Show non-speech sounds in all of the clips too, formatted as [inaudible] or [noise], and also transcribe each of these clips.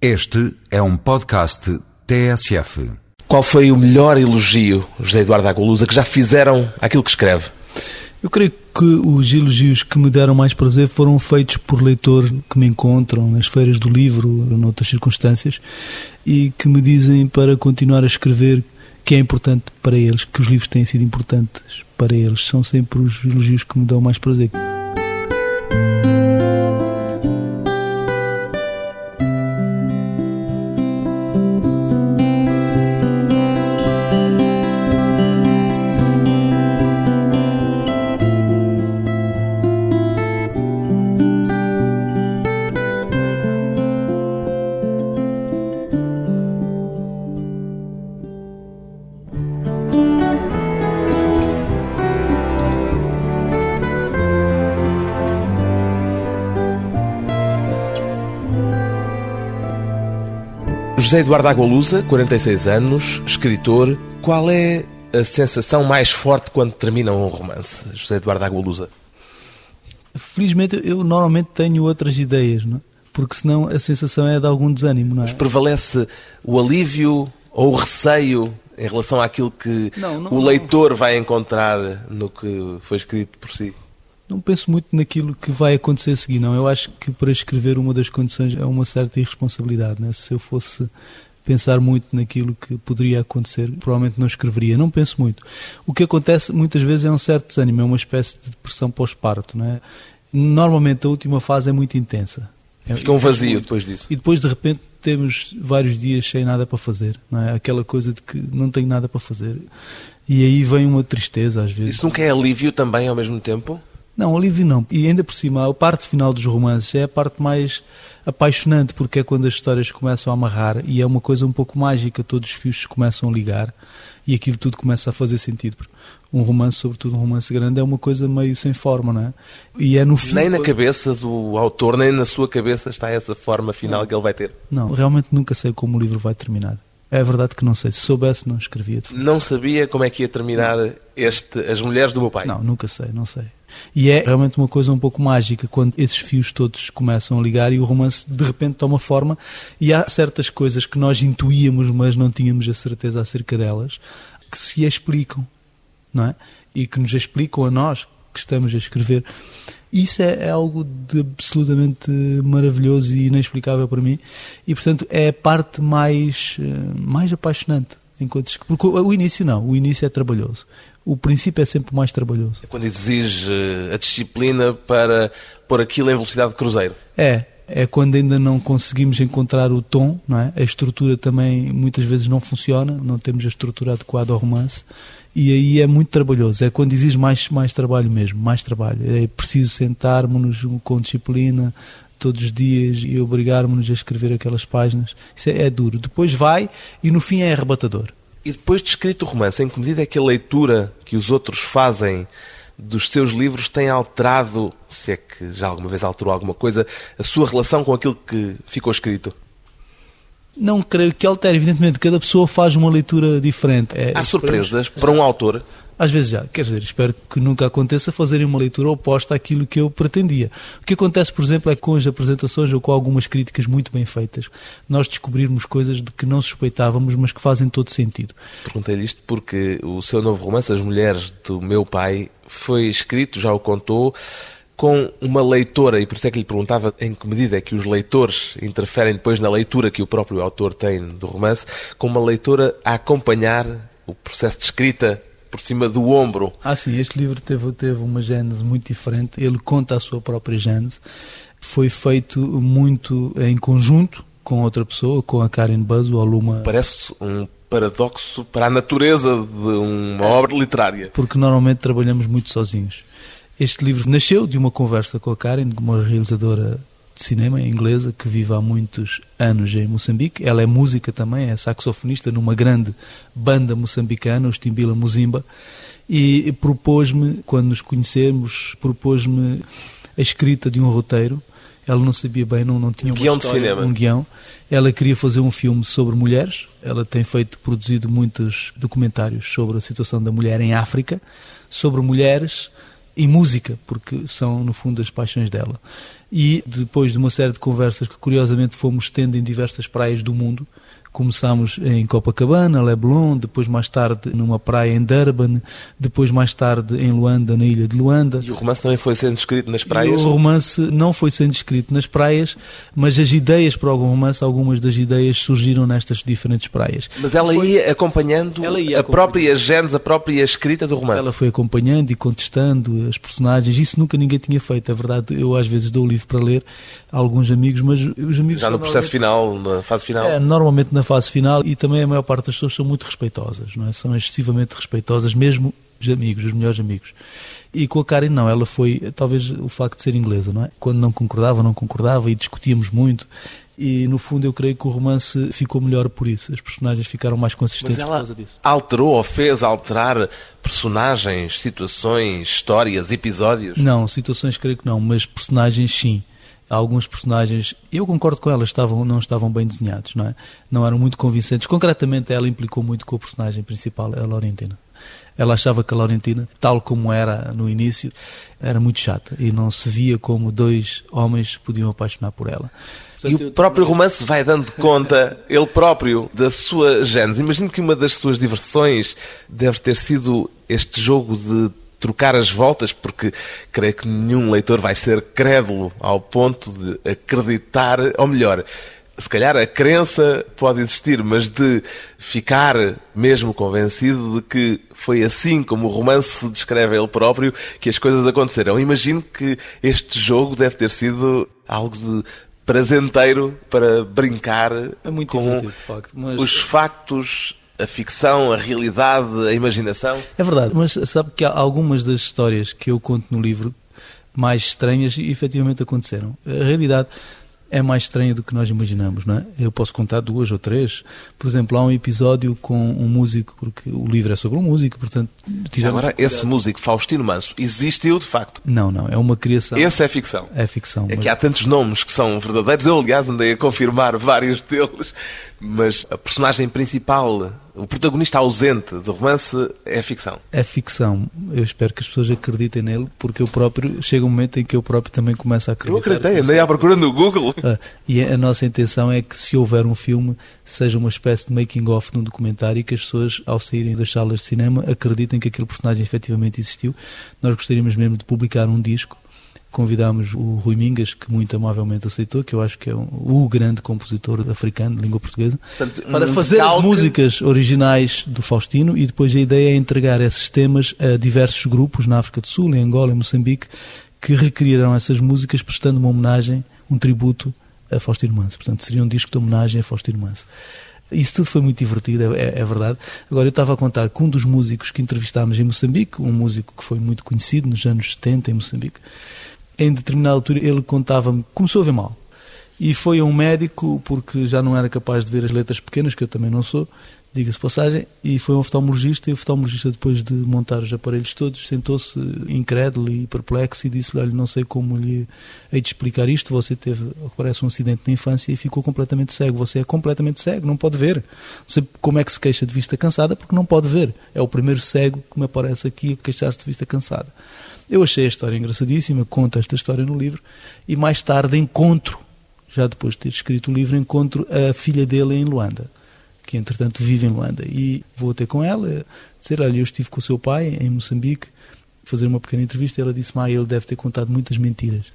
Este é um podcast TSF. Qual foi o melhor elogio, José Eduardo Agolusa, que já fizeram aquilo que escreve? Eu creio que os elogios que me deram mais prazer foram feitos por leitores que me encontram nas feiras do livro, noutras circunstâncias, e que me dizem para continuar a escrever que é importante para eles, que os livros têm sido importantes para eles. São sempre os elogios que me dão mais prazer. José Eduardo Agualusa, 46 anos, escritor. Qual é a sensação mais forte quando termina um romance, José Eduardo Agualusa? Felizmente eu normalmente tenho outras ideias, não é? porque senão a sensação é de algum desânimo, não é? Mas prevalece o alívio ou o receio em relação àquilo que Não, não, o leitor vai encontrar no que foi escrito por si? Não penso muito naquilo que vai acontecer a seguir, não. Eu acho que para escrever uma das condições é uma certa irresponsabilidade. Né? Se eu fosse pensar muito naquilo que poderia acontecer, provavelmente não escreveria. Não penso muito. O que acontece muitas vezes é um certo desânimo, é uma espécie de depressão pós-parto. Não é? Normalmente a última fase é muito intensa. É- Fica um vazio depois disso. E depois de repente temos vários dias sem nada para fazer. Não é? Aquela coisa de que não tenho nada para fazer. E aí vem uma tristeza às vezes. Isso nunca é alívio também ao mesmo tempo? Não, alívio não. E ainda por cima, a parte final dos romances é a parte mais apaixonante, porque é quando as histórias começam a amarrar e é uma coisa um pouco mágica, todos os fios começam a ligar e aquilo tudo começa a fazer sentido. Um romance, sobretudo um romance grande, é uma coisa meio sem forma, não é? E é no fim. Nem na cabeça do autor, nem na sua cabeça está essa forma final que ele vai ter. Não, realmente nunca sei como o livro vai terminar. É verdade que não sei. Se soubesse, não escrevia de Não sabia como é que ia terminar este As Mulheres do Meu Pai. Não, nunca sei, não sei. E é realmente uma coisa um pouco mágica quando esses fios todos começam a ligar e o romance de repente toma forma e há certas coisas que nós intuíamos, mas não tínhamos a certeza acerca delas, que se explicam, não é? E que nos explicam a nós que estamos a escrever. Isso é, é algo de absolutamente maravilhoso e inexplicável para mim e, portanto, é a parte mais, eh, mais apaixonante. Enquanto, porque o início não, o início é trabalhoso. O princípio é sempre mais trabalhoso. É quando exige eh, a disciplina para pôr aquilo em velocidade de cruzeiro. É, é quando ainda não conseguimos encontrar o tom, não é? A estrutura também muitas vezes não funciona, não temos a estrutura adequada ao romance e aí é muito trabalhoso. É quando exige mais, mais trabalho mesmo, mais trabalho. É preciso sentarmos-nos com disciplina todos os dias e obrigarmos-nos a escrever aquelas páginas. Isso é, é duro. Depois vai e no fim é arrebatador. E depois de escrito o romance, em que medida é que a leitura que os outros fazem dos seus livros tem alterado, se é que já alguma vez alterou alguma coisa, a sua relação com aquilo que ficou escrito? Não creio que altere, evidentemente, cada pessoa faz uma leitura diferente. É, Há surpresas para um autor? Às vezes já, quer dizer, espero que nunca aconteça fazerem uma leitura oposta àquilo que eu pretendia. O que acontece, por exemplo, é que com as apresentações ou com algumas críticas muito bem feitas, nós descobrirmos coisas de que não suspeitávamos, mas que fazem todo sentido. Perguntei-lhe isto porque o seu novo romance, As Mulheres do Meu Pai, foi escrito, já o contou, com uma leitora, e por isso é que lhe perguntava em que medida é que os leitores interferem depois na leitura que o próprio autor tem do romance, com uma leitora a acompanhar o processo de escrita por cima do ombro. Ah, sim, este livro teve, teve uma gênese muito diferente, ele conta a sua própria gênese, foi feito muito em conjunto com outra pessoa, com a Karen Buzz, o Aluma Parece um paradoxo para a natureza de uma obra literária. porque normalmente trabalhamos muito sozinhos. Este livro nasceu de uma conversa com a Karen, uma realizadora de cinema inglesa que vive há muitos anos em Moçambique. Ela é música também, é saxofonista numa grande banda moçambicana, os Timbila Muzimba, e propôs-me, quando nos conhecemos, propôs-me a escrita de um roteiro. Ela não sabia bem, não, não tinha Um guião de história, cinema. um guião. Ela queria fazer um filme sobre mulheres. Ela tem feito, produzido muitos documentários sobre a situação da mulher em África, sobre mulheres e música, porque são, no fundo, as paixões dela. E depois de uma série de conversas que curiosamente fomos tendo em diversas praias do mundo, Começámos em Copacabana, Leblon, depois mais tarde numa praia em Durban, depois mais tarde em Luanda, na ilha de Luanda. E o romance também foi sendo escrito nas praias? E o romance não foi sendo escrito nas praias, mas as ideias para o romance, algumas das ideias surgiram nestas diferentes praias. Mas ela foi... ia acompanhando ela ia a própria genes, a própria escrita do romance? Ela foi acompanhando e contestando as personagens. Isso nunca ninguém tinha feito. É verdade, eu às vezes dou o livro para ler a alguns amigos, mas os amigos... Já no processo final, na fase final? É, normalmente na fase final e também a maior parte das pessoas são muito respeitosas, não é? São excessivamente respeitosas, mesmo os amigos, os melhores amigos. E com a Karen não, ela foi, talvez o facto de ser inglesa, não é? Quando não concordava, não concordava e discutíamos muito. E no fundo eu creio que o romance ficou melhor por isso. As personagens ficaram mais consistentes por causa disso. Alterou ou fez alterar personagens, situações, histórias, episódios? Não, situações creio que não, mas personagens sim alguns personagens, eu concordo com ela, estavam, não estavam bem desenhados, não é? Não eram muito convincentes. Concretamente, ela implicou muito com o personagem principal, a Laurentina. Ela achava que a Laurentina, tal como era no início, era muito chata e não se via como dois homens podiam apaixonar por ela. Portanto, e o próprio romance vai dando conta, [laughs] ele próprio, da sua gênese. Imagino que uma das suas diversões deve ter sido este jogo de trocar as voltas, porque creio que nenhum leitor vai ser crédulo ao ponto de acreditar, ou melhor, se calhar a crença pode existir, mas de ficar mesmo convencido de que foi assim como o romance se descreve ele próprio que as coisas aconteceram. Imagino que este jogo deve ter sido algo de prazenteiro para brincar é muito com facto, mas... os factos a ficção, a realidade, a imaginação? É verdade, mas sabe que há algumas das histórias que eu conto no livro mais estranhas efetivamente aconteceram. A realidade é mais estranha do que nós imaginamos, não é? Eu posso contar duas ou três. Por exemplo, há um episódio com um músico, porque o livro é sobre um músico, portanto... Agora, esse músico, Faustino Manso, existiu de facto? Não, não, é uma criação. Esse é ficção? É ficção. É mas... que há tantos nomes que são verdadeiros. Eu, aliás, andei a confirmar vários deles, mas a personagem principal o protagonista ausente do romance é ficção. É ficção. Eu espero que as pessoas acreditem nele, porque eu próprio, chega um momento em que eu próprio também começo a acreditar. Eu acreditei, andei à procura no Google. [laughs] Ah, e a nossa intenção é que se houver um filme, seja uma espécie de making-of de um documentário e que as pessoas, ao saírem das salas de cinema, acreditem que aquele personagem efetivamente existiu. Nós gostaríamos mesmo de publicar um disco convidámos o Rui Mingas, que muito amavelmente aceitou, que eu acho que é um, o grande compositor africano de língua portuguesa, Portanto, para fazer as músicas originais do Faustino e depois a ideia é entregar esses temas a diversos grupos na África do Sul, em Angola, em Moçambique, que recriarão essas músicas prestando uma homenagem, um tributo a Faustino Manso. Portanto, seria um disco de homenagem a Faustino Manso. Isso tudo foi muito divertido, é, é, verdade. Agora, eu estava a contar que um dos músicos que entrevistámos em Moçambique, um músico que foi muito conhecido nos anos 70 em Moçambique, em determinada altura ele contava-me, começou a ver mal. E foi a um médico, porque já não era capaz de ver as letras pequenas, que eu também não sou, diga-se passagem, e foi um oftalmologista, e o oftalmologista, depois de montar os aparelhos todos, sentou-se incrédulo e perplexo e disse-lhe, olha, não sei como lhe hei de explicar isto, você teve, parece um acidente na infância e ficou completamente cego, você é completamente cego, não pode ver. Não sei como é que se queixa de vista cansada, porque não pode ver. É o primeiro cego que me aparece aqui a queixar-se de vista cansada. Eu achei a história engraçadíssima, conto esta história no livro, e mais tarde encontro, já depois de ter escrito o livro, encontro a filha dele em Luanda, que entretanto vive em Luanda. E vou ter com ela, dizer, olha, eu estive com o seu pai em Moçambique, fazer uma pequena entrevista, e ela disse-me, ah, ele deve ter contado muitas mentiras.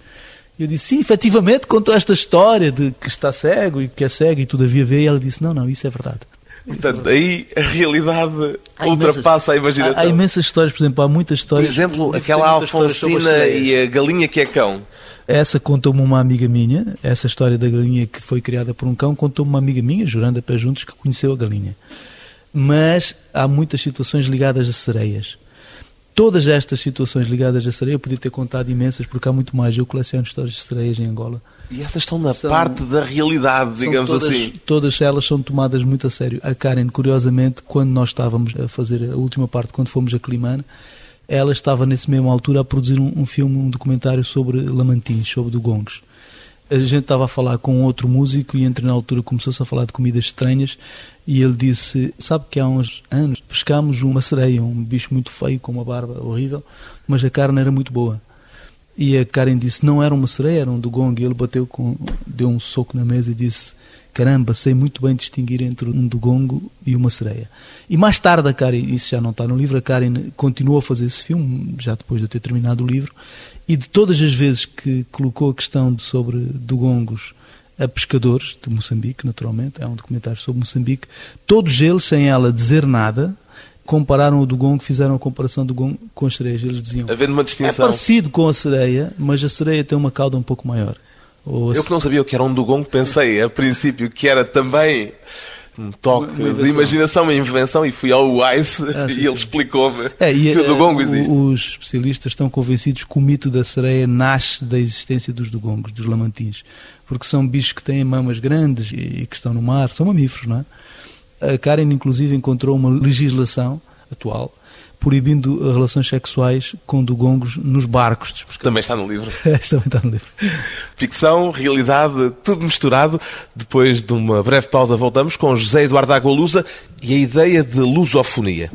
Eu disse, sim, efetivamente contou esta história de que está cego e que é cego e todavia vê, e ela disse, não, não, isso é verdade. Portanto, aí a realidade há ultrapassa imensas, a imaginação. Há, há, imensas histórias, por exemplo, há muitas histórias. Por exemplo, aquela Alfonsina e a galinha que é cão. Essa contou-me uma amiga minha, essa história da galinha que foi criada por um cão, contou-me uma amiga minha, jurando a pé juntos, que conheceu a galinha. Mas há muitas situações ligadas a sereias. Todas estas situações ligadas a sereia, eu podia ter contado imensas, porque há muito mais. Eu coleciono histórias de sereias em Angola. E essas estão na são, parte da realidade, digamos todas, assim. Todas elas são tomadas muito a sério. A Karen, curiosamente, quando nós estávamos a fazer a última parte, quando fomos a Climane, ela estava nessa mesma altura a produzir um, um filme, um documentário sobre Lamantins, sobre Dugongos. A gente estava a falar com outro músico e entre na altura começou-se a falar de comidas estranhas e ele disse, sabe que há uns anos pescámos uma sereia, um bicho muito feio com uma barba horrível, mas a carne era muito boa. E a Karen disse: não era uma sereia, era um dugong. E ele bateu com, deu um soco na mesa e disse: caramba, sei muito bem distinguir entre um dugongo e uma sereia. E mais tarde a Karen, isso já não está no livro, a Karen continuou a fazer esse filme, já depois de eu ter terminado o livro, e de todas as vezes que colocou a questão de, sobre dugongos a pescadores de Moçambique, naturalmente, é um documentário sobre Moçambique, todos eles, sem ela dizer nada, compararam o Dugong, fizeram a comparação do Dugong com as sereias. Eles diziam, Havendo uma é distinção. parecido com a sereia, mas a sereia tem uma cauda um pouco maior. Ou a Eu que não sabia o que era um dugong, pensei a princípio que era também um toque Uma- uma de imaginação, uma invenção, e fui ao Wise Ah, sim, [laughs] e ele explicou-me É, que o eh, dugong o- existe. Os especialistas estão convencidos que o mito da sereia nasce da existência dos dugongos, dos lamantins, porque são bichos que têm mamas grandes e que estão no mar, são mamíferos, não é? A Karen, inclusive, encontrou uma legislação atual proibindo relações sexuais com dugongos nos barcos. Também está no livro. [laughs] Também está no livro. Ficção, realidade, tudo misturado. Depois de uma breve pausa, voltamos com José Eduardo Agualusa e a ideia de lusofonia.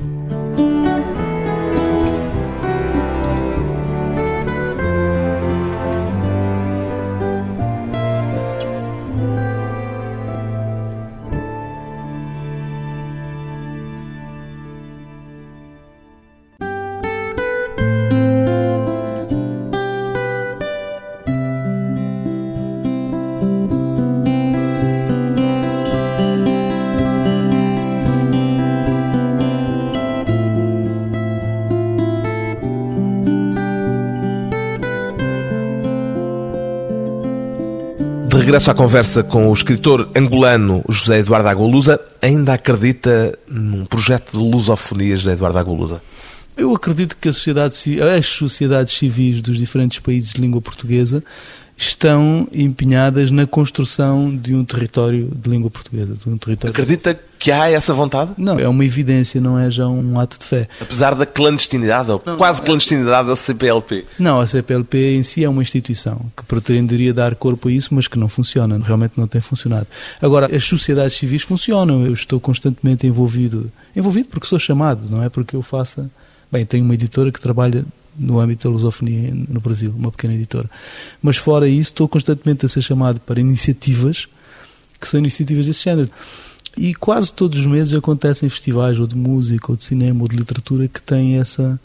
Regresso à conversa com o escritor angolano José Eduardo Agualusa, ainda acredita num projeto de lusofonia, José Eduardo Agualusa? Eu acredito que sociedade, ci- as sociedades civis dos diferentes países de língua portuguesa estão empenhadas na construção de um território de língua portuguesa, de um território. Acredita que há essa vontade? Não, é uma evidência, não é já um ato de fé. Apesar da clandestinidade, ou quase clandestinidade da CPLP. Não, a CPLP em si é uma instituição que pretenderia dar corpo a isso, mas que não funciona, realmente não tem funcionado. Agora, as sociedades civis funcionam, eu estou constantemente envolvido, envolvido porque sou chamado, não é porque eu faça. Bem, tenho uma editora que trabalha no âmbito da lusofonia no Brasil, uma pequena editora. Mas fora isso, estou constantemente a ser chamado para iniciativas que são iniciativas desse género. E quase todos os meses acontecem festivais ou de música, ou de cinema, ou de literatura que têm essa,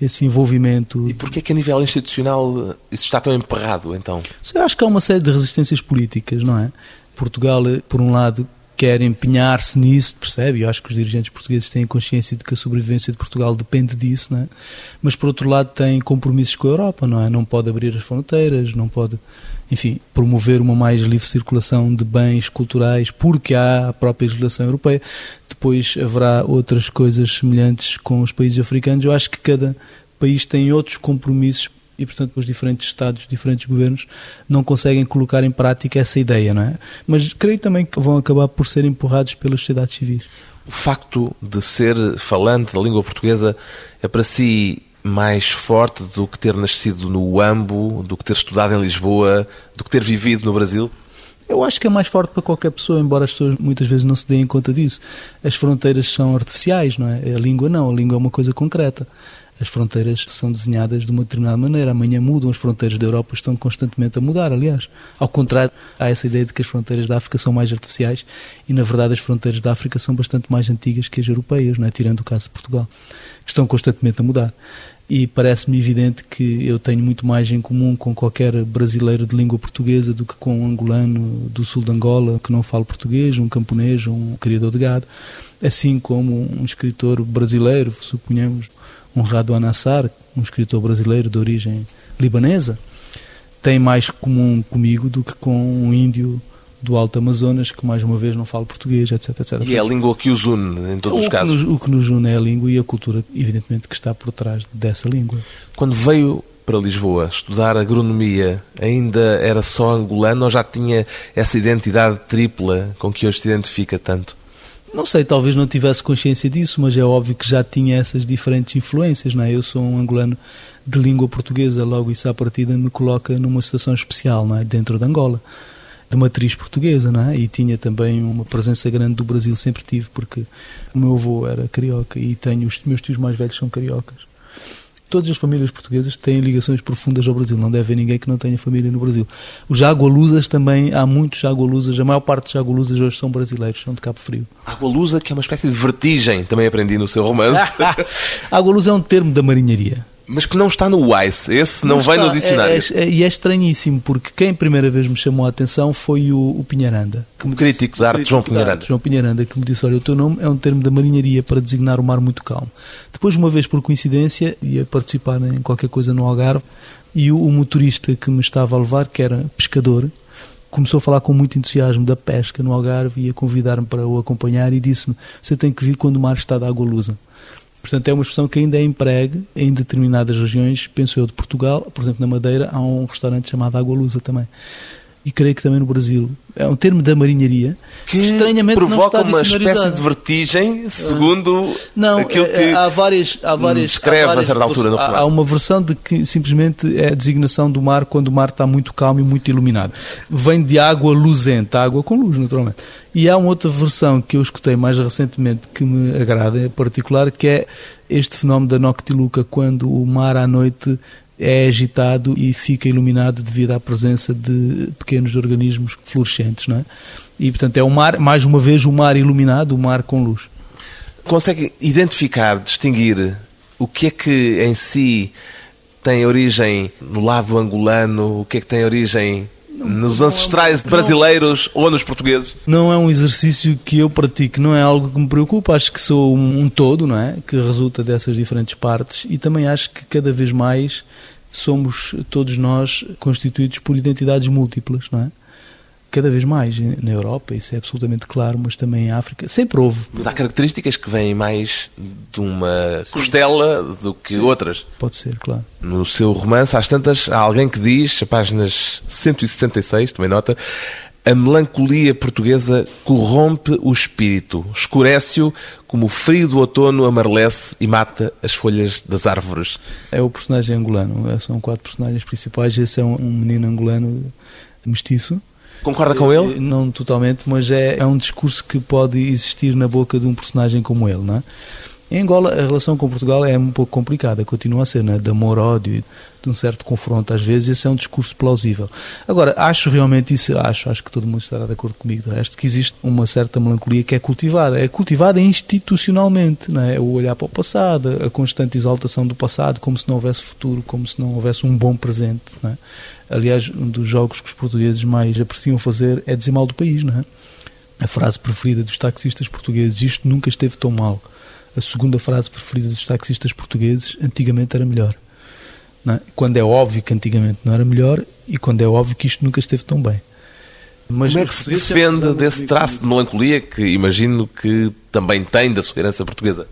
esse envolvimento. E porquê que a nível institucional isso está tão emperrado, então? Eu acho que há uma série de resistências políticas, não é? Portugal, eh, por um lado, quer empenhar-se nisso, percebe? Eu acho que os dirigentes portugueses têm consciência de que a sobrevivência de Portugal depende disso, não é? Mas, por outro lado, tem compromissos com a Europa, não é? Não pode abrir as fronteiras, não pode, enfim, promover uma mais livre circulação de bens culturais, porque há a própria legislação europeia. Depois haverá outras coisas semelhantes com os países africanos. Eu acho que cada país tem outros compromissos e, portanto, os diferentes Estados, os diferentes governos não conseguem colocar em prática essa ideia, não é? Mas creio também que vão acabar por ser empurrados pelas sociedades civis. O facto de ser falante da língua portuguesa é para si mais forte do que ter nascido no Uambo, do que ter estudado em Lisboa, do que ter vivido no Brasil? Eu acho que é mais forte para qualquer pessoa, embora as pessoas muitas vezes não se deem conta disso. As fronteiras são artificiais, não é? A língua não, a língua é uma coisa concreta. As fronteiras são desenhadas de uma determinada maneira. Amanhã mudam, as fronteiras da Europa estão constantemente a mudar, aliás. Ao contrário, há essa ideia de que as fronteiras da África são mais artificiais e, na verdade, as fronteiras da África são bastante mais antigas que as europeias, não é? tirando o caso de Portugal, que estão constantemente a mudar. E parece-me evidente que eu tenho muito mais em comum com qualquer brasileiro de língua portuguesa do que com um angolano do sul de Angola que não fala português, um camponês, um criador de gado, assim como um escritor brasileiro, suponhamos, um Rado Anassar, um escritor brasileiro de origem libanesa, tem mais comum comigo do que com um índio do Alto Amazonas que mais uma vez não fala português, etc, etc. E é a língua que os une em todos o os casos. nos- o que nos une é a língua e a cultura, evidentemente, que está por trás dessa língua. Quando veio para Lisboa estudar agronomia, ainda era só angolano ou já tinha essa identidade tripla com que hoje se identifica tanto? Não sei, talvez não tivesse consciência disso, mas é óbvio que já tinha essas diferentes influências, não é? Eu sou um angolano de língua portuguesa, logo isso à partida me coloca numa situação especial, não é? Dentro de Angola, de matriz portuguesa, não é? E tinha também uma presença grande do Brasil, sempre tive, porque o meu avô era carioca e tenho os meus tios mais velhos são cariocas. Todas as famílias portuguesas têm ligações profundas ao Brasil. Não deve haver ninguém que não tenha família no Brasil. Os jagualuzas também, há muitos jagualuzas. A maior parte dos jagualuzas hoje são brasileiros, são de Cabo Frio. Água lusa, que é uma espécie de vertigem, também aprendi no seu romance. [laughs] [laughs] Água luz é um termo da marinharia. Mas que não está no Wise. Esse não, vem está. no dicionário. É- é- E é, estranhíssimo, porque quem a primeira vez me chamou a atenção foi o, o Pinharanda. que me Crítico de arte, João Pinheiranda. João Pinharanda, que me disse: Olha, o teu nome é um termo da marinharia para designar o mar muito calmo. Depois, uma vez por coincidência, ia participar em qualquer coisa no Algarve e o, o motorista que me estava a levar, que era pescador, começou a falar com muito entusiasmo da pesca no Algarve e a convidar-me para o acompanhar e disse-me: Você tem que vir quando o mar está de água lusa. Portanto, é uma expressão que ainda é empregue em determinadas regiões, penso eu, de Portugal. Por exemplo, na Madeira há um restaurante chamado Água Lusa também. E creio que também no Brasil. É um termo da marinharia Que estranhamente provoca uma espécie de vertigem, segundo Não, aquilo é- que há várias, há várias, descreve há a várias certa altura no há, há uma versão de que simplesmente é a designação do mar quando o mar está muito calmo e muito iluminado. Vem de água luzente, água com luz, naturalmente. E há uma outra versão que eu escutei mais recentemente que me agrada, em particular, que é este fenómeno da noctiluca, quando o mar à noite é agitado e fica iluminado devido à presença de pequenos organismos fluorescentes, não é? E, portanto, é o mar, mais uma vez, o mar iluminado, o mar com luz. consegue identificar, distinguir o que é que em si tem origem no lado angolano, o que é que tem origem não é- ancestrais não- brasileiros ou nos portugueses? Não é um exercício que eu pratico, não é algo que me preocupa. Acho que sou um, um todo, não é? Que resulta dessas diferentes partes e também acho que cada vez mais somos todos nós constituídos por identidades múltiplas, não é? Cada vez mais na Europa, isso é absolutamente claro, mas também em África. Sempre houve, Mas há características que vêm mais de uma costela do que outras. pode ser, claro. No seu romance, às tantas, há alguém que diz, a páginas 166, também nota, a melancolia portuguesa corrompe o espírito, escurece-o como o frio do outono amarelece e mata as folhas das árvores. É o personagem angolano, são quatro personagens principais. Esse é um, um menino angolano mestiço. Concorda com ele? Eh, Não totalmente, mas é, é um discurso que pode existir na boca de um personagem como ele, não é? Em Angola, a relação com Portugal é um pouco complicada, continua a ser, né? de amor-ódio, de um certo confronto às vezes, esse é um discurso plausível. Agora, acho realmente isso, acho, acho que todo mundo estará de acordo comigo, de resto, que existe uma certa melancolia que é cultivada, é cultivada institucionalmente, não é? o olhar para o passado, a constante exaltação do passado, como se não houvesse futuro, como se não houvesse um bom presente. Não é? Aliás, um dos jogos que os portugueses mais apreciam fazer é dizer mal do país, não é? A frase preferida dos taxistas portugueses, isto nunca esteve tão mal. A segunda frase preferida dos taxistas portugueses, antigamente era melhor. É? Quando é óbvio que antigamente não era melhor e quando é óbvio que isto nunca esteve tão bem. Mas Como é que se defende desse traço de melancolia que imagino que também tem da sua herança portuguesa?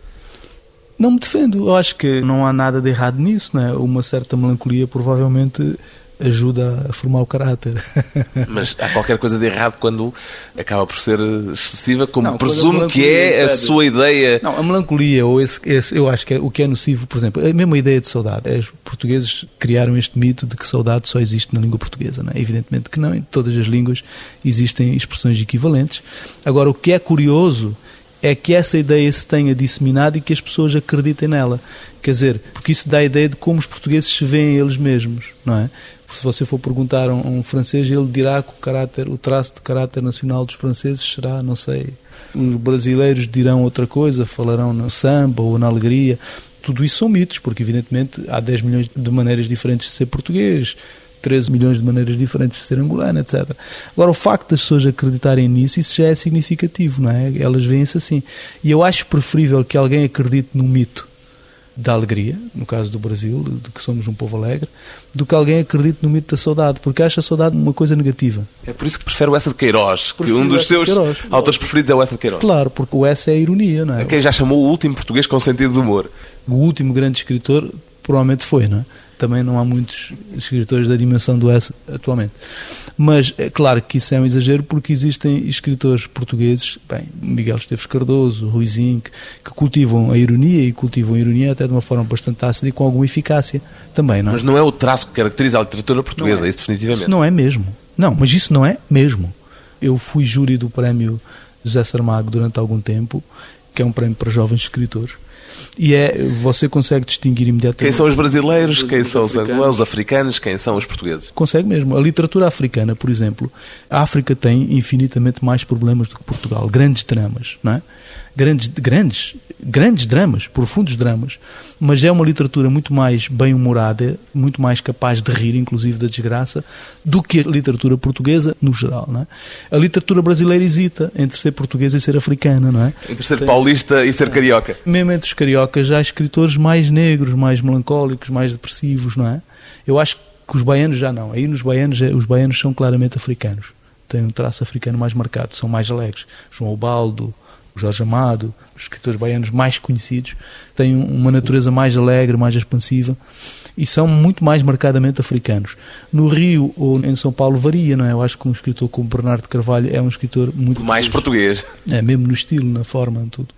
Não me defendo. Eu acho que não há nada de errado nisso. Não é? Uma certa melancolia provavelmente ajuda a formar o caráter. [laughs] Mas há qualquer coisa de errado quando acaba por ser excessiva, como Não, presumo que é a sua ideia. Não, a melancolia, ou esse, esse- eu acho que é, o que é nocivo, por exemplo, a mesma ideia de saudade. Os portugueses criaram este mito de que saudade só existe na língua portuguesa. Não é? Evidentemente que não, em todas as línguas existem expressões equivalentes. Agora, o que é curioso é que essa ideia se tenha disseminado e que as pessoas acreditem nela. Quer dizer, porque isso dá a ideia de como os portugueses se veem eles mesmos, não é? Se você for perguntar a um, francês, ele dirá que o caráter, o traço de caráter nacional dos franceses será, não sei, os brasileiros dirão outra coisa, falarão no samba ou na alegria. Tudo isso são mitos, porque evidentemente há 10 milhões de maneiras diferentes de ser português, 13 milhões de maneiras diferentes de ser angolano, etc. Agora, o facto das pessoas acreditarem nisso, isso já é significativo, não é? Elas veem-se assim. E eu acho preferível que alguém acredite no mito da alegria, no caso do Brasil, de que somos um povo alegre, do que alguém acredite no mito da saudade, porque acha a saudade uma coisa negativa. É por isso que prefere o Essa de Queiroz, que Prefiro um dos Essa seus autores preferidos é o Essa de Queiroz. Claro, porque o S é a ironia, não é? A quem já chamou o último português com sentido de humor. O último grande escritor provavelmente foi, não é? Também não há muitos escritores da dimensão do S atualmente. Mas é claro que isso é um exagero porque existem escritores portugueses, bem, Miguel Esteves Cardoso, Ruizinho, que, que cultivam a ironia e cultivam a ironia até de uma forma bastante ácida e com alguma eficácia também, não é? Mas não é o traço que caracteriza a literatura portuguesa, é. isso definitivamente. Isso não é mesmo. Não, mas isso não é mesmo. Eu fui júri do prémio José Saramago durante algum tempo, que é um prémio para jovens escritores, E é, você consegue distinguir imediatamente. Quem são os brasileiros, quem são os angolanos, os africanos, quem são os portugueses? Consegue mesmo. A literatura africana, por exemplo, a África tem infinitamente mais problemas do que Portugal. Grandes dramas, não é? Grandes, grandes, grandes dramas, profundos dramas. Mas é uma literatura muito mais bem-humorada, muito mais capaz de rir, inclusive, da desgraça, do que a literatura portuguesa no geral, não é? A literatura brasileira hesita entre ser portuguesa e ser africana, não é? Entre ser paulista e ser carioca. Mesmo entre os cariocas já há escritores mais negros, mais melancólicos, mais depressivos, não é? Eu acho que os baianos já não. Aí nos baianos, os baianos são claramente africanos. Têm um traço africano mais marcado, são mais alegres. João Baldo, Jorge Amado, os escritores baianos mais conhecidos, têm uma natureza mais alegre, mais expansiva e são muito mais marcadamente africanos. No Rio ou em São Paulo varia, não é? Eu acho que um escritor como Bernardo Carvalho é um escritor muito mais português. É mesmo no estilo, na forma, em tudo.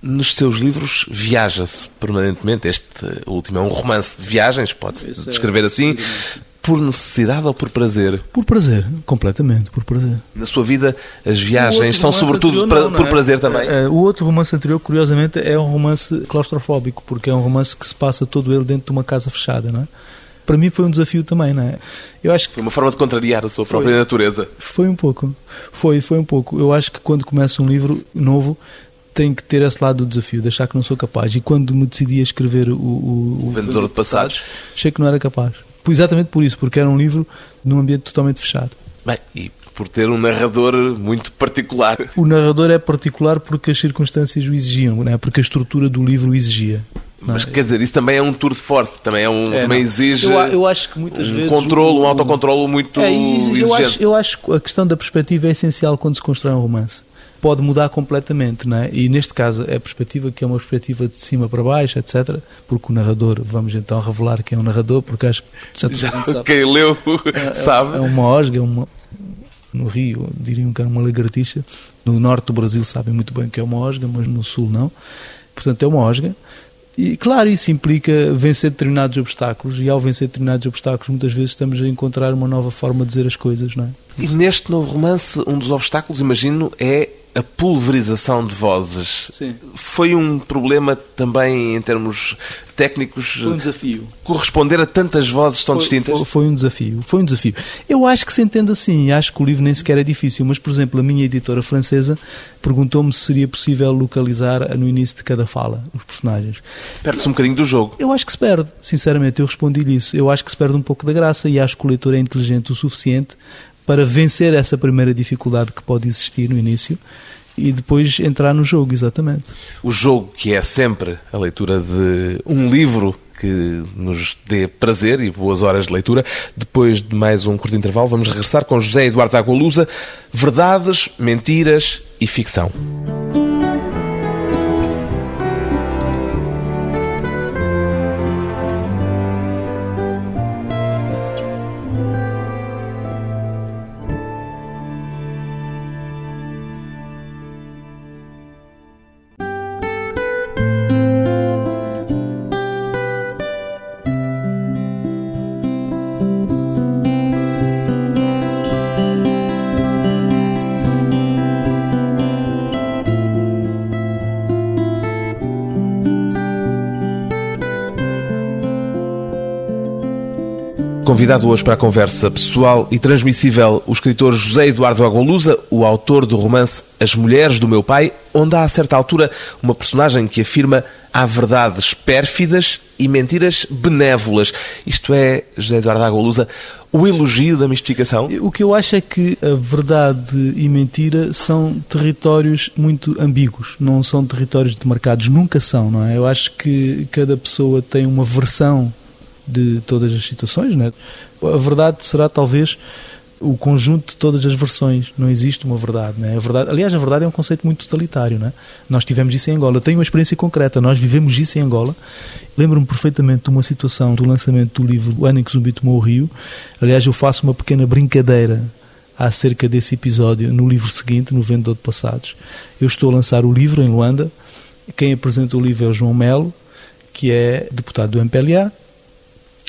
Nos seus livros viaja-se permanentemente. Este último é um romance de viagens, pode-se é descrever assim. Por necessidade ou por prazer? Por prazer, completamente, por prazer. Na sua vida, as viagens são sobretudo anterior, pra- não, não por é? prazer também? Eh, eh, O outro romance anterior, curiosamente, é um romance claustrofóbico, porque é um romance que se passa todo ele dentro de uma casa fechada, não é? Para mim foi um desafio também, não é? Eu acho que Foi uma forma de contrariar a sua própria Foi. natureza. foi um pouco. Foi, foi um pouco. Eu acho que quando começa um livro novo, tem que ter esse lado do desafio, de achar que não sou capaz. E quando me decidi a escrever o, o, O Vendedor de Passados. achei que não era capaz. Exatamente por isso, porque era um livro num ambiente totalmente fechado. Bem, e por ter um narrador muito particular. O narrador é particular porque as circunstâncias o exigiam, não é? porque a estrutura do livro o exigia. Mas é? quer dizer, isso também é um tour de force, também, é um, É, também não. exige Eu, eu acho que muitas um vezes. controle, o- um autocontrole muito É, e eu, exigente. acho, eu acho que a questão da perspectiva é essencial quando se constrói um romance. Pode mudar completamente, não é? E neste caso é a perspectiva que é uma perspectiva de cima para baixo, etc. Porque o narrador, vamos então revelar quem é o narrador, porque acho que já gente sabe. Quem leu É sabe. uma osga, é uma. No Rio diriam que era uma lagartixa. No norte do Brasil sabem muito bem o que é uma osga, mas no sul não. Portanto, é uma osga. E claro, isso implica vencer determinados obstáculos, e ao vencer determinados obstáculos, muitas vezes estamos a encontrar uma nova forma de dizer as coisas, não é? E neste novo romance, um dos obstáculos, imagino, é a pulverização de vozes. Sim. Foi um problema também em termos técnicos desafio. corresponder a tantas vozes tão distintas? Foi, foi um desafio, foi um desafio. Eu acho que se entende assim, acho que o livro nem sequer é difícil, mas, por exemplo, a minha editora francesa perguntou-me se seria possível localizar no início de cada fala os personagens. Perde-se um bocadinho do jogo. Eu acho que se perde, sinceramente, eu respondi-lhe isso. Eu acho que se perde um pouco da graça e acho que o leitor é inteligente o suficiente para vencer essa primeira dificuldade que pode existir no início e depois entrar no jogo, exatamente. O jogo, que é sempre a leitura de um livro que nos dê prazer e boas horas de leitura. Depois de mais um curto intervalo, vamos regressar com José Eduardo Agualusa. Verdades, mentiras e ficção. Convidado hoje para a conversa pessoal e transmissível o escritor José Eduardo Agualusa, o autor do romance As Mulheres do Meu Pai, onde há a certa altura uma personagem que afirma há verdades pérfidas e mentiras benévolas. Isto é, José Eduardo Agualusa, o elogio da mistificação? O que eu acho é que a verdade e mentira são territórios muito ambíguos, não são territórios demarcados, nunca são, não é? Eu acho que cada pessoa tem uma versão de todas as situações, não é? A verdade será talvez o conjunto de todas as versões, não existe uma verdade, não é? A verdade, aliás, a verdade é um conceito muito totalitário, não é? Nós tivemos isso em Angola, eu tenho uma experiência concreta, nós vivemos isso em Angola. Lembro-me perfeitamente de uma situação do lançamento do livro O Ano em que Zumbi tomou o Rio. Aliás, eu faço uma pequena brincadeira acerca desse episódio no livro seguinte, no Vendedor de Passados. Eu estou a lançar o livro em Luanda. Quem apresenta o livro é o João Melo, que é deputado do MPLA,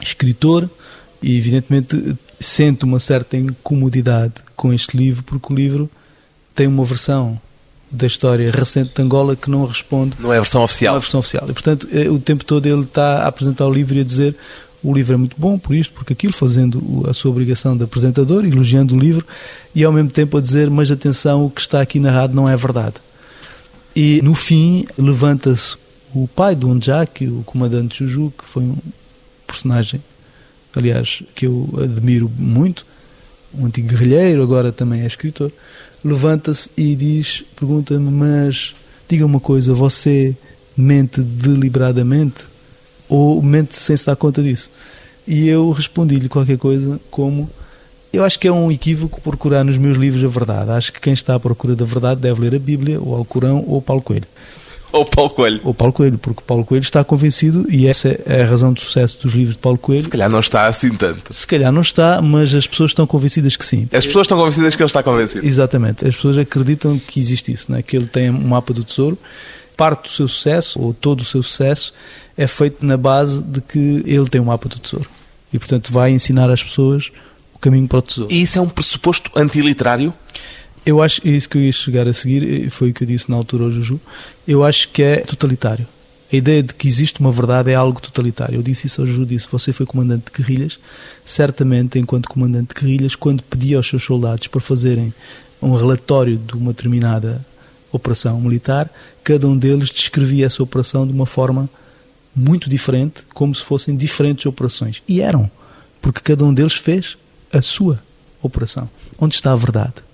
escritor, e evidentemente sente uma certa incomodidade com este livro, porque o livro tem uma versão da história recente de Angola que não responde. Não é a versão oficial. Não é a versão oficial. E, portanto, eh, o tempo todo ele está a apresentar o livro e a dizer o livro é muito bom por isto, porque aquilo, fazendo a sua obrigação de apresentador, elogiando o livro, e ao mesmo tempo a dizer, mas atenção, o que está aqui narrado não é verdade. E no fim levanta-se o pai do Onjak, o comandante Juju, que foi um personagem, aliás, que eu admiro muito, um antigo guerrilheiro, agora também é escritor, levanta-se e diz, pergunta-me, mas diga uma coisa, você mente deliberadamente ou mente sem se dar conta disso? E eu respondi-lhe qualquer coisa como eu acho que é um equívoco procurar nos meus livros a verdade. Acho que quem está à procura da verdade deve ler a Bíblia, ou Alcorão, ou Paulo Coelho. Ou Paulo Coelho. Ou Paulo Coelho, porque Paulo Coelho está convencido, e essa é a razão do sucesso dos livros de Paulo Coelho. Se calhar não está assim tanto. Se calhar não está, mas as pessoas estão convencidas que sim. As pessoas estão convencidas que ele está convencido. Exatamente. As pessoas acreditam que existe isso, é? que ele tem um mapa do tesouro. Parte do seu sucesso, ou todo o seu sucesso, é feito na base de que ele tem um mapa do tesouro. E, portanto, vai ensinar às pessoas o caminho para o tesouro. E isso é um pressuposto antiliterário? Eu acho, é isso que eu ia chegar a seguir, foi o que eu disse na altura ao Juju, eu acho que é totalitário. A ideia de que existe uma verdade é algo totalitário. Eu disse isso ao Juju, disse, você foi comandante de guerrilhas, certamente, enquanto comandante de guerrilhas, quando pedia aos seus soldados para fazerem um relatório de uma determinada operação militar, cada um deles descrevia essa operação de uma forma muito diferente, como se fossem diferentes operações. E eram, porque cada um deles fez a sua operação. Onde está a verdade?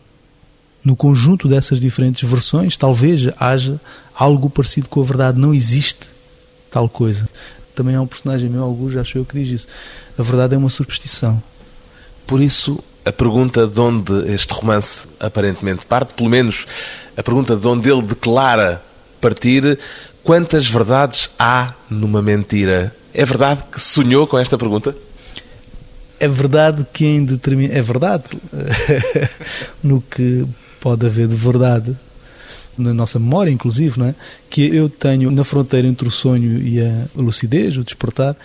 No conjunto dessas diferentes versões, talvez haja algo parecido com a verdade. Não existe tal coisa. Também há um personagem meu, Augusto, acho eu, que diz isso. A verdade é uma superstição. Por isso, a pergunta de onde este romance aparentemente parte, pelo menos a pergunta de onde ele declara partir, quantas verdades há numa mentira? É verdade que sonhou com esta pergunta? É verdade que em determin... É verdade [laughs] no que pode haver de verdade na nossa memória, inclusive, não é? que eu tenho na fronteira entre o sonho e a lucidez, o despertar,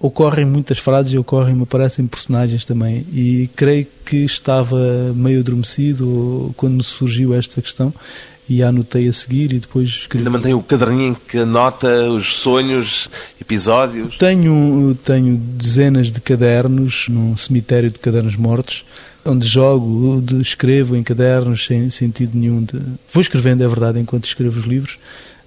ocorrem muitas frases e ocorrem, me aparecem personagens também. E creio que estava meio adormecido quando me surgiu esta questão e a anotei a seguir e depois escrevi. Ainda mantém o caderninho em que anota os sonhos, episódios? Tenho, tenho dezenas de cadernos num cemitério de cadernos mortos onde jogo, onde escrevo em cadernos sem sentido nenhum. De... Vou escrevendo, é verdade, enquanto escrevo os livros,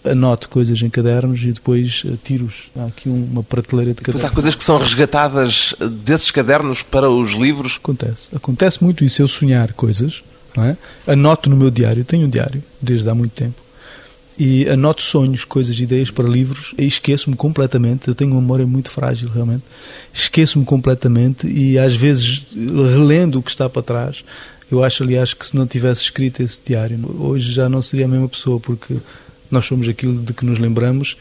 anoto coisas em cadernos e depois eh, tiro-os. Há aqui uma prateleira de cadernos. Mas há coisas que são resgatadas desses cadernos para os livros? Acontece. Acontece muito isso. Eu sonhar coisas, não é? anoto no meu diário, tenho um diário desde há muito tempo e anoto sonhos, coisas, ideias para livros e esqueço-me completamente. Eu tenho uma memória muito frágil, realmente. Esqueço-me completamente e às vezes, relendo o que está para trás, eu acho, aliás, que se não tivesse escrito esse diário, hoje já não seria a mesma pessoa, porque nós somos aquilo de que nos lembramos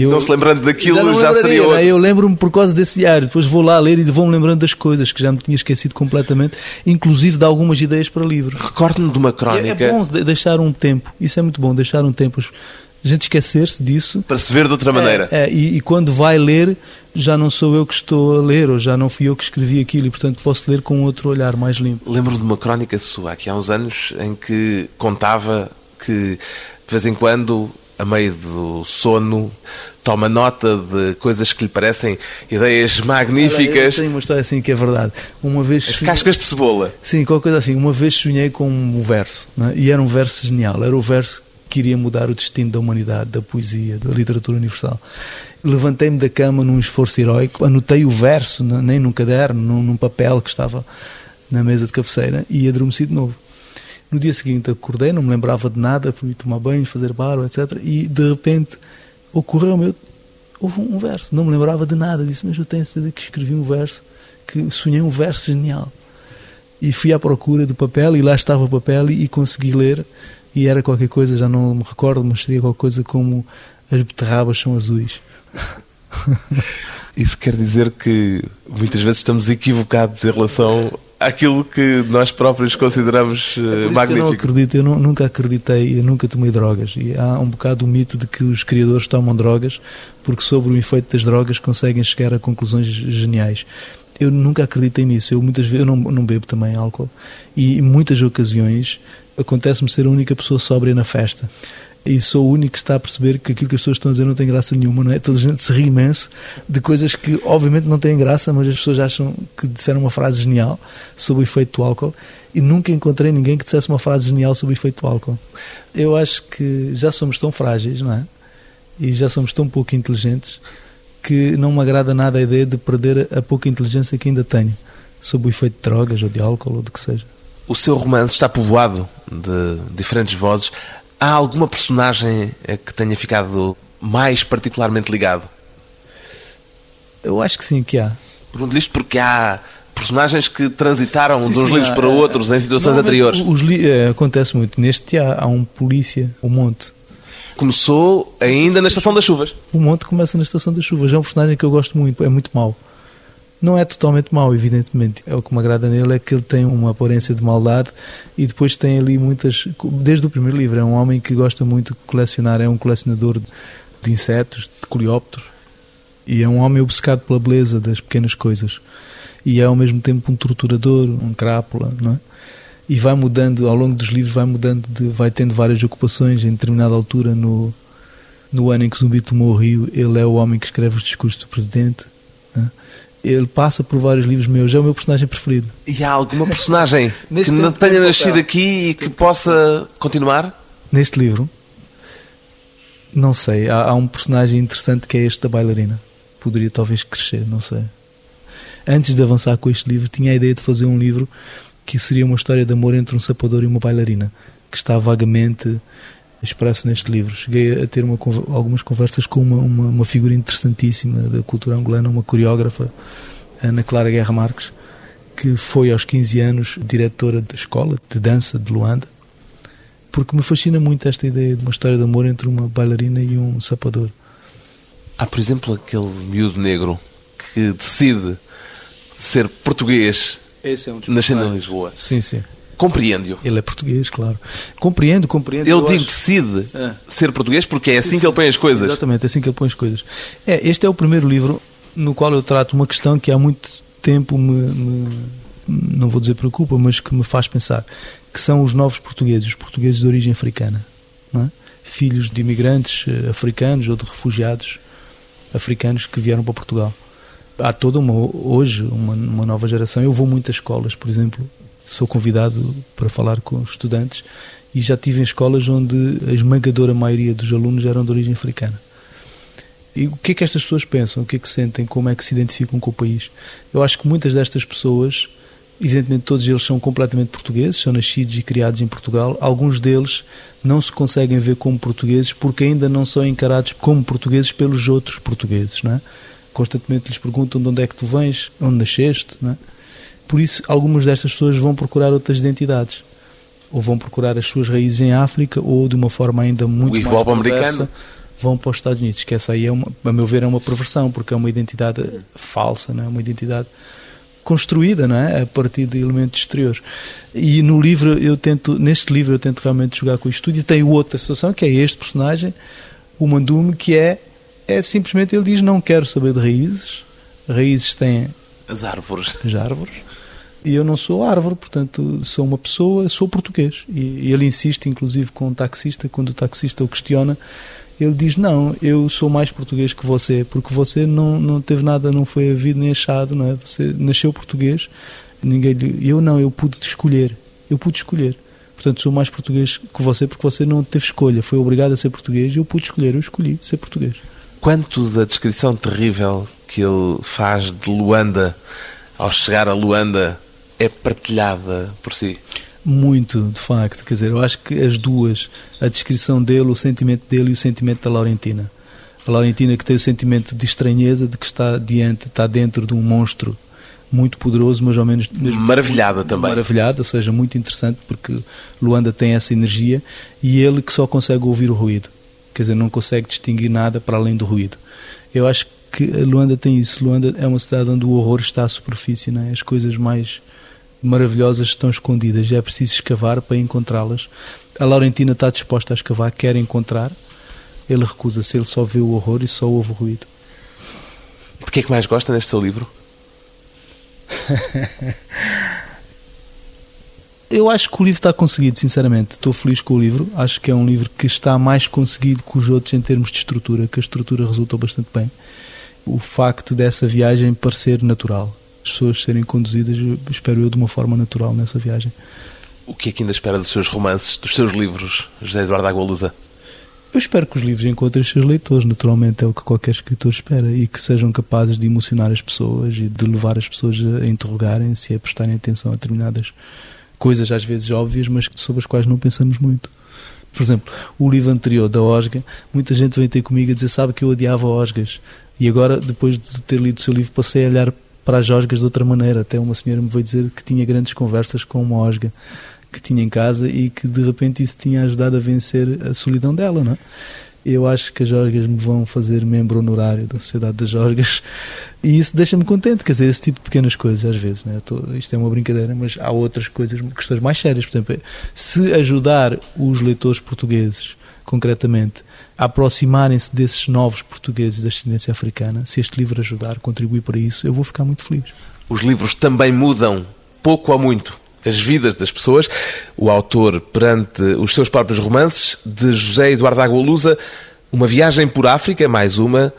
eu, não se lembrando daquilo, já, já seria outro. Eu lembro-me por causa desse diário. Depois vou lá ler e vou-me lembrando das coisas que já me tinha esquecido completamente, inclusive de algumas ideias para livros. Recordo-me de uma crónica. É, é bom deixar um tempo. Isso é muito bom, deixar um tempo. A gente esquecer-se disso. Para se ver de outra é, maneira. É, e, e, quando vai ler, já não sou eu que estou a ler, ou já não fui eu que escrevi aquilo, e portanto posso ler com outro olhar mais limpo. Lembro de uma crónica sua, aqui há uns anos, em que contava que de vez em quando a meio do sono, toma nota de coisas que lhe parecem ideias magníficas. Olha, tenho uma história assim que é verdade. Uma vez As cascas de cebola. Sim, qualquer coisa assim. Uma vez sonhei com um verso, é? e era um verso genial. Era o verso que iria mudar o destino da humanidade, da poesia, da literatura universal. Levantei-me da cama num esforço heroico, anotei o verso, nem num caderno, num papel que estava na mesa de cabeceira, e adormeci de novo. No dia seguinte acordei, não me lembrava de nada, fui tomar banho, fazer barro, etc. E de repente ocorreu-me, houve um verso, não me lembrava de nada. Disse, mas eu tenho certeza que escrevi um verso, que sonhei um verso genial. E fui à procura do papel e lá estava o papel e, e consegui ler. E era qualquer coisa, já não me recordo, mas seria qualquer coisa como as beterrabas são azuis. [laughs] Isso quer dizer que muitas vezes estamos equivocados em relação àquilo que nós próprios consideramos é magnífico. eu não acredito, eu não, nunca acreditei, eu nunca tomei drogas. E há um bocado o mito de que os criadores tomam drogas porque sobre o efeito das drogas conseguem chegar a conclusões geniais. Eu nunca acreditei nisso. Eu muitas vezes eu não, não bebo também álcool e em muitas ocasiões Acontece-me ser a única pessoa sóbria na festa. E sou o único que está a perceber que aquilo que as pessoas estão a dizer não tem graça nenhuma, não é? Toda a gente se ri imenso de coisas que obviamente não têm graça, mas as pessoas acham que disseram uma frase genial sobre o efeito do álcool e nunca encontrei ninguém que dissesse uma frase genial sobre o efeito do álcool. Eu acho que já somos tão frágeis, não é? E já somos tão pouco inteligentes que não me agrada nada a ideia de perder a pouca inteligência que ainda tenho sobre o efeito de drogas ou de álcool ou do que seja. O seu romance está povoado de diferentes vozes. Há alguma personagem que tenha ficado mais particularmente ligado? Eu acho que sim, que há. Pergunto isto porque há personagens que transitaram sim, de uns sim, livros há, para outros em situações anteriores. Os, é, acontece muito. Neste há, há um polícia, o um Monte. Começou ainda na Estação das Chuvas. O Monte começa na Estação das Chuvas. É um personagem que eu gosto muito, é muito mau. Não é totalmente mau, evidentemente. É o que me agrada nele é que ele tem uma aparência de maldade e depois tem ali muitas. Desde o primeiro livro, é um homem que gosta muito de colecionar, é um colecionador de insetos, de coleópteros. E é um homem obcecado pela beleza das pequenas coisas. E é ao mesmo tempo um torturador, um crápula, não é? E vai mudando, ao longo dos livros, vai mudando, de, vai tendo várias ocupações. Em determinada altura, no, no ano em que Zumbi tomou o Rio, ele é o homem que escreve os discursos do presidente. É? Ele passa por vários livros meus, é o meu personagem preferido. E há alguma personagem [laughs] que não tenha nascido aqui e que possa continuar? Neste livro? Não sei. Há, há, um personagem interessante que é este da bailarina. Poderia talvez crescer, não sei. Antes de avançar com este livro, tinha a ideia de fazer um livro que seria uma história de amor entre um sapador e uma bailarina, que está vagamente expresso neste livro. Cheguei a ter uma, algumas conversas com uma, uma, uma, figura interessantíssima da cultura angolana, uma coreógrafa, Ana Clara Guerra Marques, que foi aos 15 anos diretora da escola de dança de Luanda, porque me fascina muito esta ideia de uma história de amor entre uma bailarina e um sapador. Há, por exemplo, aquele miúdo negro que decide ser português, é um nascendo em Lisboa. Sim, sim. Compreende-o. Ele é português, claro. Compreendo, compreendo. Ele digo, acho... decide é. ser português porque é assim sim, que ele põe as coisas. Exatamente, é assim que ele põe as coisas. É, este é o primeiro livro no qual eu trato uma questão que há muito tempo me, me não vou dizer preocupa, mas que me faz pensar, que são os novos portugueses, os portugueses de origem africana, é? filhos de imigrantes eh, africanos ou de refugiados africanos que vieram para Portugal. Há toda uma hoje uma, uma nova geração. Eu vou muitas escolas, por exemplo, sou convidado para falar com estudantes e já tive em escolas onde a esmagadora maioria dos alunos eram de origem africana. E o que é que estas pessoas pensam? O que é que sentem? Como é que se identificam com o país? Eu acho que muitas destas pessoas, evidentemente todos eles são completamente portugueses, são nascidos e criados em Portugal. Alguns deles não se conseguem ver como portugueses porque ainda não são encarados como portugueses pelos outros portugueses, não é? Constantemente lhes perguntam de onde é que tu vens, onde nasceste, não é? Por isso, algumas destas pessoas vão procurar outras identidades. Ou vão procurar as suas raízes em África, ou de uma forma ainda muito o mais americano vão para os Estados Unidos, que essa aí, é uma, a meu ver, é uma perversão, porque é uma identidade falsa, não é? uma identidade construída não é? a partir de elementos exteriores. E no livro, eu tento, neste livro, eu tento realmente jogar com isto tudo. E tem outra situação, que é este personagem, o Mandume, que é, é simplesmente, ele diz, não quero saber de raízes, raízes têm... As árvores. As árvores e eu não sou árvore, portanto sou uma pessoa, sou português. E ele insiste, inclusive, com o taxista, quando o taxista o questiona, ele diz: Não, eu sou mais português que você, porque você não, não teve nada, não foi havido nem achado, não é? Você nasceu português, ninguém Eu não, eu pude escolher, eu pude escolher. Portanto, sou mais português que você, porque você não teve escolha, foi obrigado a ser português e eu pude escolher, eu escolhi ser português. Quanto da descrição terrível que ele faz de Luanda ao chegar a Luanda é partilhada por si? Muito, de facto. Quer dizer, eu acho que as duas, a descrição dele, o sentimento dele e o sentimento da Laurentina. A Laurentina que tem o sentimento de estranheza, de que está diante, está dentro de um monstro muito poderoso, mas ao menos maravilhada também. Maravilhada, ou seja, muito interessante porque Luanda tem essa energia e ele que só consegue ouvir o ruído. Quer dizer, não consegue distinguir nada para além do ruído. Eu acho que Luanda tem isso. Luanda é uma cidade onde o horror está à superfície, não é? As coisas mais maravilhosas estão escondidas e é preciso escavar para encontrá-las. A Laurentina está disposta a escavar, quer encontrar, ele recusa-se, ele só vê o horror e só ouve o ruído. De que é que mais gosta neste seu livro? [laughs] Eu acho que o livro está conseguido, sinceramente. Estou feliz com o livro. Acho que é um livro que está mais conseguido que os outros em termos de estrutura, que a estrutura resultou bastante bem. O facto dessa viagem parecer natural. As pessoas serem conduzidas, espero eu, de uma forma natural nessa viagem. O que é que ainda espera dos seus romances, dos seus livros, José Eduardo Agualusa? Eu espero que os livros encontrem os seus leitores, naturalmente, é o que qualquer escritor espera, e que sejam capazes de emocionar as pessoas e de levar as pessoas a interrogarem-se e a prestarem atenção a determinadas coisas, às vezes óbvias, mas sobre as quais não pensamos muito. Por exemplo, o livro anterior da Osga, muita gente vem ter comigo a dizer, sabe que eu odiava Osgas, e agora, depois de ter lido o seu livro, passei a olhar para as Osgas de outra maneira. Até uma senhora me veio dizer que tinha grandes conversas com uma Osga que tinha em casa e que de repente isso tinha ajudado a vencer a solidão dela, não é? Eu acho que as Jorgas me vão fazer membro honorário da Sociedade das Jorgas e isso deixa-me contente, quer dizer, esse tipo de pequenas coisas às vezes, né? Tô, isto é uma brincadeira, mas há outras coisas, questões mais sérias, por exemplo, se ajudar os leitores portugueses, concretamente, a aproximarem-se desses novos portugueses da ascendência africana, se este livro ajudar, contribuir para isso, eu vou ficar muito feliz. Os livros também mudam, pouco ou muito, as vidas das pessoas. O autor, perante os seus próprios romances, de José Eduardo Agualusa, Uma Viagem por África, mais uma,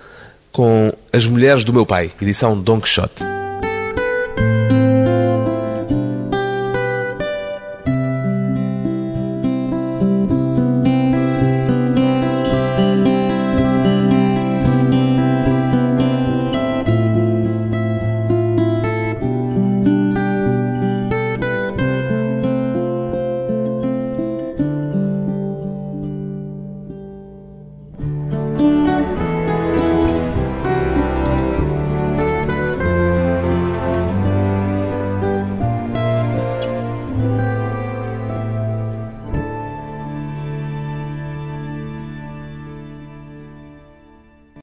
com As Mulheres do Meu Pai, edição Don Quixote.